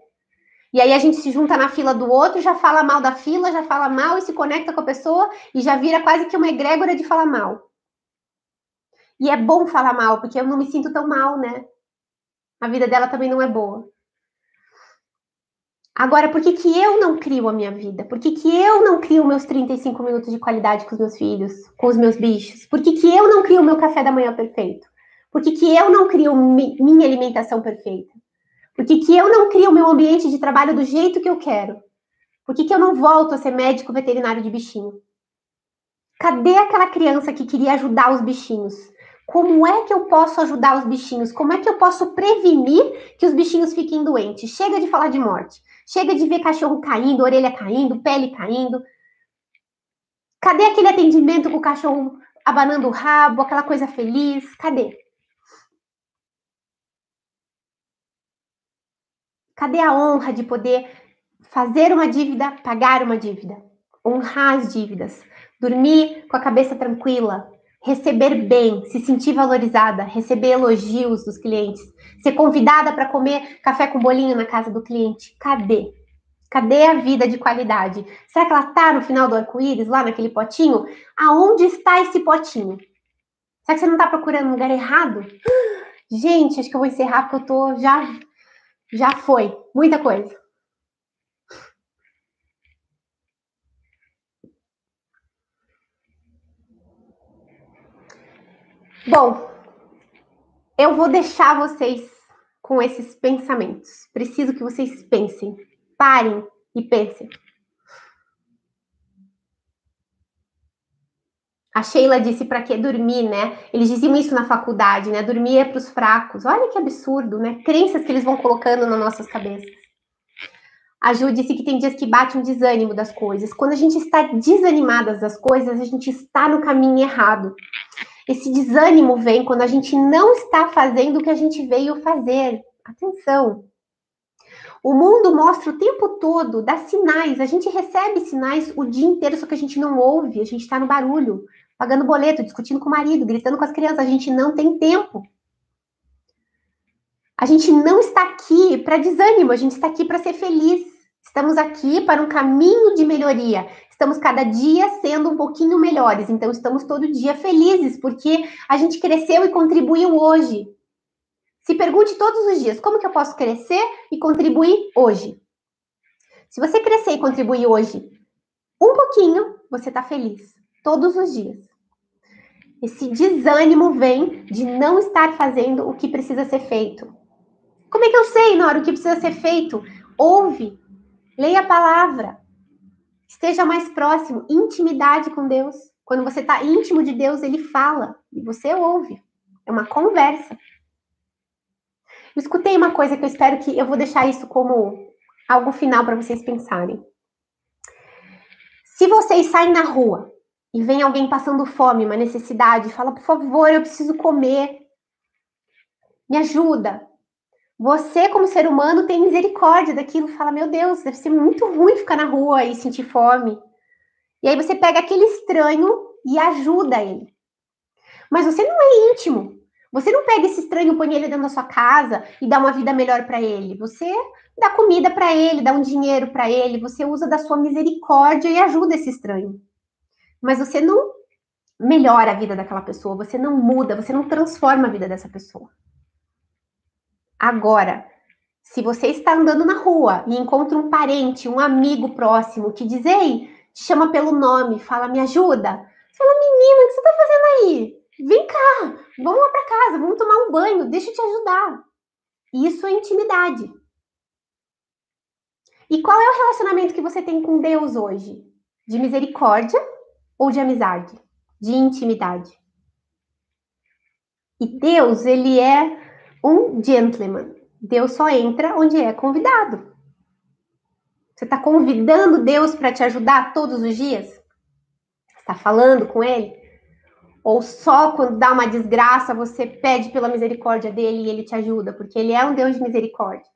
E aí a gente se junta na fila do outro, já fala mal da fila, já fala mal e se conecta com a pessoa e já vira quase que uma egrégora de falar mal. E é bom falar mal, porque eu não me sinto tão mal, né? A vida dela também não é boa. Agora, por que, que eu não crio a minha vida? Por que, que eu não crio meus 35 minutos de qualidade com os meus filhos, com os meus bichos? Por que, que eu não crio o meu café da manhã perfeito? Por que, que eu não crio mi minha alimentação perfeita? Por que, que eu não crio o meu ambiente de trabalho do jeito que eu quero? Por que, que eu não volto a ser médico veterinário de bichinho? Cadê aquela criança que queria ajudar os bichinhos? Como é que eu posso ajudar os bichinhos? Como é que eu posso prevenir que os bichinhos fiquem doentes? Chega de falar de morte. Chega de ver cachorro caindo, orelha caindo, pele caindo. Cadê aquele atendimento com o cachorro abanando o rabo, aquela coisa feliz? Cadê? Cadê a honra de poder fazer uma dívida, pagar uma dívida, honrar as dívidas, dormir com a cabeça tranquila, receber bem, se sentir valorizada, receber elogios dos clientes, ser convidada para comer café com bolinho na casa do cliente? Cadê? Cadê a vida de qualidade? Será que ela está no final do arco-íris, lá naquele potinho? Aonde está esse potinho? Será que você não está procurando no lugar errado? (gasps) Gente, acho que eu vou encerrar porque eu tô já já foi. Muita coisa. Bom, eu vou deixar vocês com esses pensamentos. Preciso que vocês pensem. Parem e pensem. A Sheila disse para que dormir, né? Eles diziam isso na faculdade, né? Dormir é para os fracos. Olha que absurdo, né? Crenças que eles vão colocando nas nossas cabeças. A Ju disse que tem dias que bate um desânimo das coisas. Quando a gente está desanimada das coisas, a gente está no caminho errado. Esse desânimo vem quando a gente não está fazendo o que a gente veio fazer. Atenção. O mundo mostra o tempo todo, dá sinais. A gente recebe sinais o dia inteiro, só que a gente não ouve, a gente está no barulho pagando boleto, discutindo com o marido, gritando com as crianças. A gente não tem tempo. A gente não está aqui para desânimo, a gente está aqui para ser feliz. Estamos aqui para um caminho de melhoria. Estamos cada dia sendo um pouquinho melhores. Então, estamos todo dia felizes, porque a gente cresceu e contribuiu hoje. Se pergunte todos os dias: como que eu posso crescer e contribuir hoje? Se você crescer e contribuir hoje um pouquinho, você está feliz todos os dias. Esse desânimo vem de não estar fazendo o que precisa ser feito. Como é que eu sei, Nora, o que precisa ser feito? Ouve, leia a palavra, esteja mais próximo, intimidade com Deus. Quando você está íntimo de Deus, ele fala e você ouve. É uma conversa. Eu escutei uma coisa que eu espero que eu vou deixar isso como algo final para vocês pensarem. Se vocês saem na rua e vem alguém passando fome, uma necessidade, fala, por favor, eu preciso comer. Me ajuda. Você, como ser humano, tem misericórdia daquilo, fala, meu Deus, deve ser muito ruim ficar na rua e sentir fome. E aí você pega aquele estranho e ajuda ele. Mas você não é íntimo. Você não pega esse estranho, põe ele dentro da sua casa e dá uma vida melhor para ele. Você dá comida para ele, dá um dinheiro para ele, você usa da sua misericórdia e ajuda esse estranho. Mas você não melhora a vida daquela pessoa, você não muda, você não transforma a vida dessa pessoa. Agora, se você está andando na rua e encontra um parente, um amigo próximo que diz, ei, te chama pelo nome, fala, me ajuda. Você fala, menina, o que você está fazendo aí? Vem cá, vamos lá para casa, vamos tomar um banho, deixa eu te ajudar. Isso é intimidade. E qual é o relacionamento que você tem com Deus hoje? De misericórdia ou de amizade? De intimidade? E Deus, ele é um gentleman. Deus só entra onde é convidado. Você está convidando Deus para te ajudar todos os dias? Está falando com Ele? Ou só quando dá uma desgraça você pede pela misericórdia dele e ele te ajuda, porque ele é um Deus de misericórdia.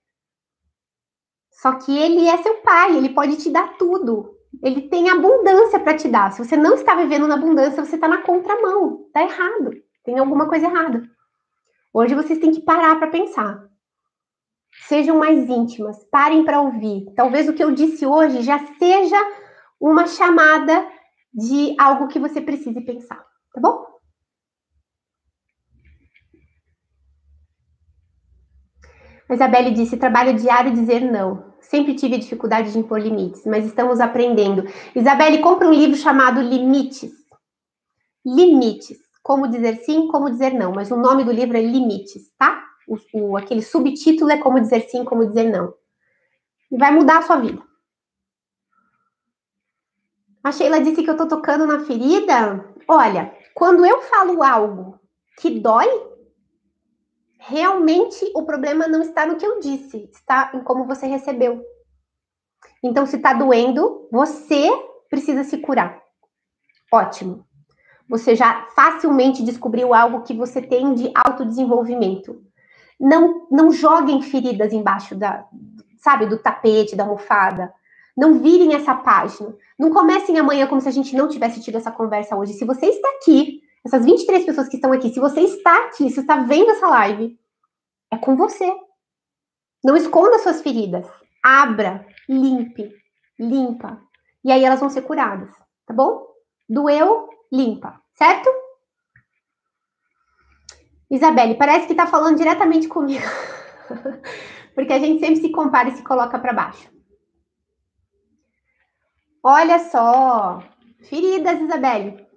Só que ele é seu pai, ele pode te dar tudo. Ele tem abundância para te dar. Se você não está vivendo na abundância, você está na contramão. Está errado. Tem alguma coisa errada. Hoje vocês têm que parar para pensar. Sejam mais íntimas, parem para ouvir. Talvez o que eu disse hoje já seja uma chamada de algo que você precise pensar tá bom? A Isabelle disse: trabalho diário dizer não. Sempre tive dificuldade de impor limites, mas estamos aprendendo. Isabelle, compra um livro chamado Limites. Limites. Como dizer sim, como dizer não. Mas o nome do livro é Limites, tá? O, o, aquele subtítulo é Como dizer sim, como dizer não. E vai mudar a sua vida. A Sheila disse que eu tô tocando na ferida. Olha, quando eu falo algo que dói, realmente o problema não está no que eu disse, está em como você recebeu. Então, se está doendo, você precisa se curar. Ótimo. Você já facilmente descobriu algo que você tem de autodesenvolvimento. Não, não joguem feridas embaixo da, sabe, do tapete, da almofada. Não virem essa página. Não comecem amanhã como se a gente não tivesse tido essa conversa hoje. Se você está aqui, essas 23 pessoas que estão aqui, se você está aqui, se está vendo essa live, é com você. Não esconda suas feridas. Abra, limpe, limpa. E aí elas vão ser curadas, tá bom? Doeu, limpa, certo? Isabelle, parece que está falando diretamente comigo. (laughs) Porque a gente sempre se compara e se coloca para baixo. Olha só. Feridas, Isabelle.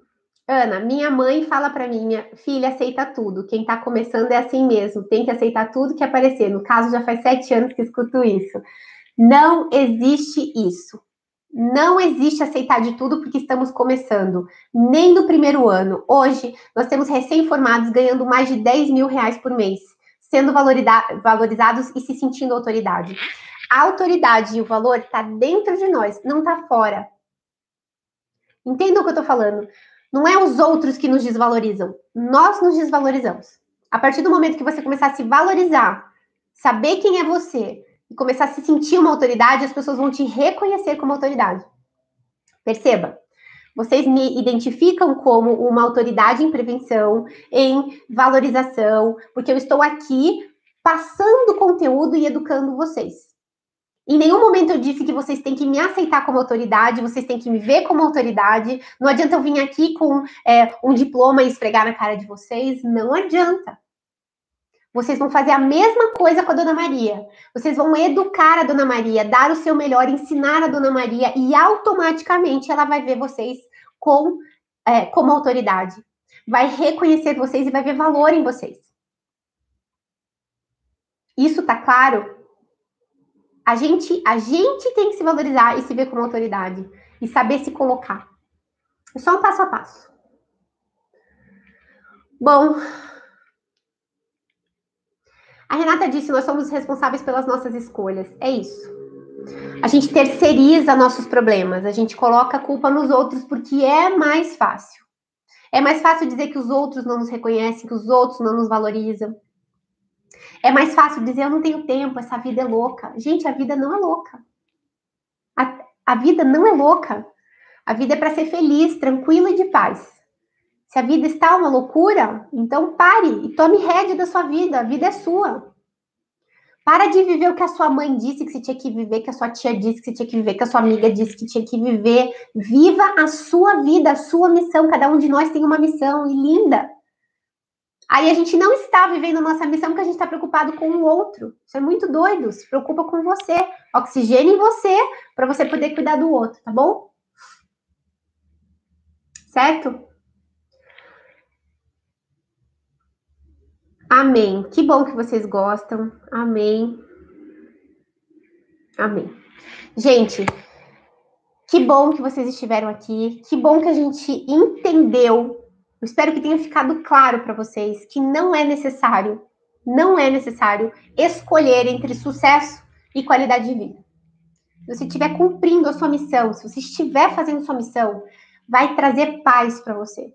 Ana, minha mãe fala para mim, minha filha aceita tudo. Quem está começando é assim mesmo, tem que aceitar tudo que aparecer. No caso, já faz sete anos que escuto isso. Não existe isso. Não existe aceitar de tudo porque estamos começando, nem no primeiro ano. Hoje, nós temos recém-formados ganhando mais de 10 mil reais por mês, sendo valorizados e se sentindo autoridade. A autoridade e o valor está dentro de nós, não está fora. Entenda o que eu estou falando. Não é os outros que nos desvalorizam, nós nos desvalorizamos. A partir do momento que você começar a se valorizar, saber quem é você e começar a se sentir uma autoridade, as pessoas vão te reconhecer como autoridade. Perceba, vocês me identificam como uma autoridade em prevenção, em valorização, porque eu estou aqui passando conteúdo e educando vocês. Em nenhum momento eu disse que vocês têm que me aceitar como autoridade, vocês têm que me ver como autoridade. Não adianta eu vir aqui com é, um diploma e esfregar na cara de vocês. Não adianta. Vocês vão fazer a mesma coisa com a Dona Maria. Vocês vão educar a Dona Maria, dar o seu melhor, ensinar a Dona Maria e automaticamente ela vai ver vocês com, é, como autoridade. Vai reconhecer vocês e vai ver valor em vocês. Isso tá claro? A gente, a gente tem que se valorizar e se ver como autoridade e saber se colocar. É só um passo a passo. Bom, a Renata disse: nós somos responsáveis pelas nossas escolhas. É isso. A gente terceiriza nossos problemas, a gente coloca a culpa nos outros porque é mais fácil. É mais fácil dizer que os outros não nos reconhecem, que os outros não nos valorizam. É mais fácil dizer, eu não tenho tempo, essa vida é louca. Gente, a vida não é louca. A, a vida não é louca. A vida é para ser feliz, tranquila e de paz. Se a vida está uma loucura, então pare e tome rédea da sua vida. A vida é sua. Para de viver o que a sua mãe disse que você tinha que viver, que a sua tia disse que você tinha que viver, que a sua amiga disse que tinha que viver. Viva a sua vida, a sua missão. Cada um de nós tem uma missão e linda. Aí a gente não está vivendo a nossa missão porque a gente está preocupado com o outro. Isso é muito doido. Se preocupa com você. Oxigênio em você para você poder cuidar do outro, tá bom? Certo? Amém. Que bom que vocês gostam. Amém. Amém. Gente, que bom que vocês estiveram aqui. Que bom que a gente entendeu. Eu espero que tenha ficado claro para vocês que não é necessário, não é necessário escolher entre sucesso e qualidade de vida. Se você estiver cumprindo a sua missão, se você estiver fazendo sua missão, vai trazer paz para você.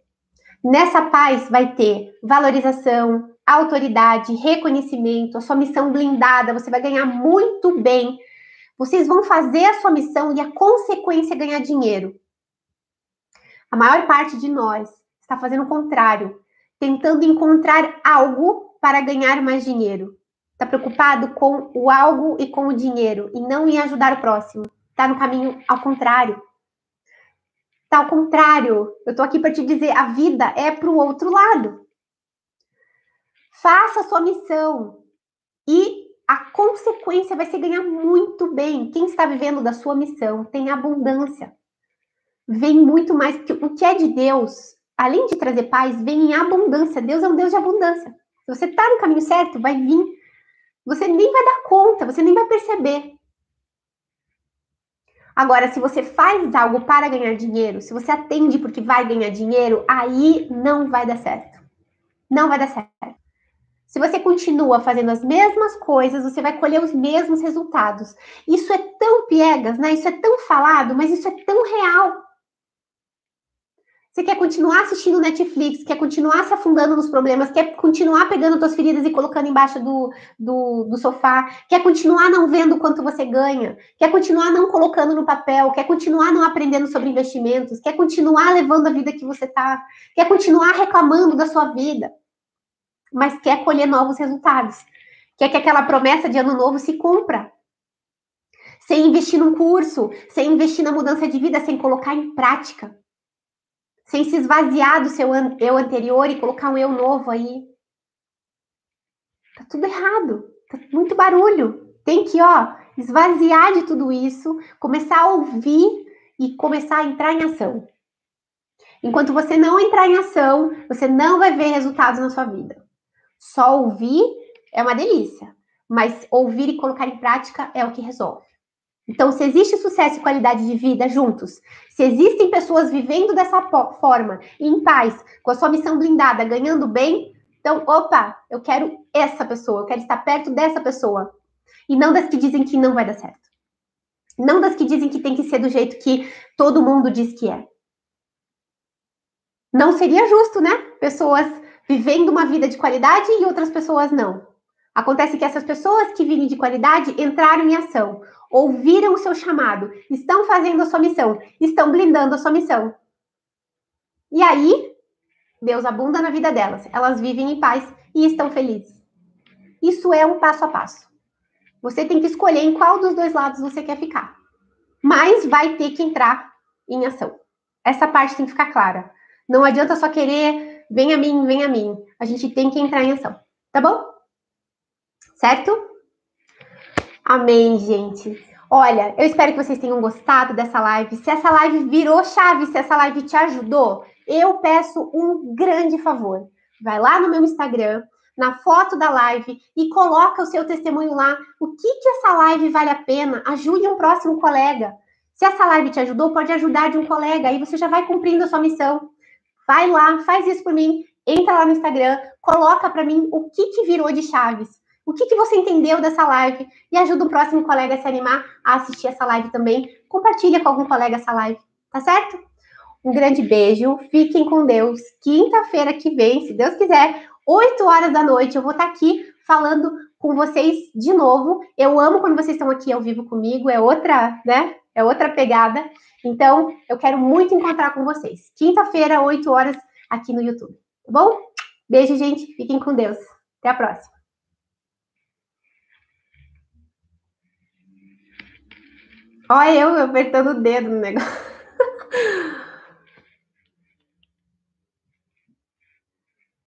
Nessa paz vai ter valorização, autoridade, reconhecimento, a sua missão blindada, você vai ganhar muito bem. Vocês vão fazer a sua missão e a consequência é ganhar dinheiro. A maior parte de nós está fazendo o contrário, tentando encontrar algo para ganhar mais dinheiro. Está preocupado com o algo e com o dinheiro e não em ajudar o próximo. Está no caminho ao contrário. Está ao contrário. Eu estou aqui para te dizer, a vida é para o outro lado. Faça a sua missão e a consequência vai ser ganhar muito bem. Quem está vivendo da sua missão tem abundância. Vem muito mais, o que é de Deus, além de trazer paz, vem em abundância. Deus é um Deus de abundância. Se você está no caminho certo, vai vir. Você nem vai dar conta, você nem vai perceber. Agora, se você faz algo para ganhar dinheiro, se você atende porque vai ganhar dinheiro, aí não vai dar certo. Não vai dar certo. Se você continua fazendo as mesmas coisas, você vai colher os mesmos resultados. Isso é tão piegas, né? Isso é tão falado, mas isso é tão real. Você quer continuar assistindo Netflix, quer continuar se afundando nos problemas, quer continuar pegando suas feridas e colocando embaixo do, do, do, sofá, quer continuar não vendo quanto você ganha, quer continuar não colocando no papel, quer continuar não aprendendo sobre investimentos, quer continuar levando a vida que você tá, quer continuar reclamando da sua vida mas quer colher novos resultados. Quer que aquela promessa de ano novo se cumpra. Sem investir num curso, sem investir na mudança de vida, sem colocar em prática. Sem se esvaziar do seu eu anterior e colocar um eu novo aí. Tá tudo errado. Tá muito barulho. Tem que, ó, esvaziar de tudo isso, começar a ouvir e começar a entrar em ação. Enquanto você não entrar em ação, você não vai ver resultados na sua vida. Só ouvir é uma delícia, mas ouvir e colocar em prática é o que resolve. Então, se existe sucesso e qualidade de vida juntos, se existem pessoas vivendo dessa forma, em paz, com a sua missão blindada, ganhando bem, então, opa, eu quero essa pessoa, eu quero estar perto dessa pessoa. E não das que dizem que não vai dar certo. Não das que dizem que tem que ser do jeito que todo mundo diz que é. Não seria justo, né? Pessoas vivendo uma vida de qualidade e outras pessoas não. Acontece que essas pessoas que vivem de qualidade entraram em ação, ouviram o seu chamado, estão fazendo a sua missão, estão blindando a sua missão. E aí, Deus abunda na vida delas. Elas vivem em paz e estão felizes. Isso é um passo a passo. Você tem que escolher em qual dos dois lados você quer ficar. Mas vai ter que entrar em ação. Essa parte tem que ficar clara. Não adianta só querer vem a mim, vem a mim. A gente tem que entrar em ação, tá bom? Certo? Amém, gente. Olha, eu espero que vocês tenham gostado dessa live. Se essa live virou chave, se essa live te ajudou, eu peço um grande favor. Vai lá no meu Instagram, na foto da live e coloca o seu testemunho lá. O que que essa live vale a pena? Ajude um próximo colega. Se essa live te ajudou, pode ajudar de um colega. Aí você já vai cumprindo a sua missão. Vai lá, faz isso por mim, entra lá no Instagram, coloca para mim o que, que virou de chaves. O que, que você entendeu dessa live e ajuda o próximo colega a se animar a assistir essa live também. Compartilha com algum colega essa live, tá certo? Um grande beijo, fiquem com Deus. Quinta-feira que vem, se Deus quiser, 8 horas da noite, eu vou estar tá aqui falando com vocês de novo. Eu amo quando vocês estão aqui ao vivo comigo, é outra, né? É outra pegada. Então, eu quero muito encontrar com vocês. Quinta-feira, 8 horas, aqui no YouTube. Tá bom? Beijo, gente. Fiquem com Deus. Até a próxima. Olha eu apertando o dedo no negócio. (laughs)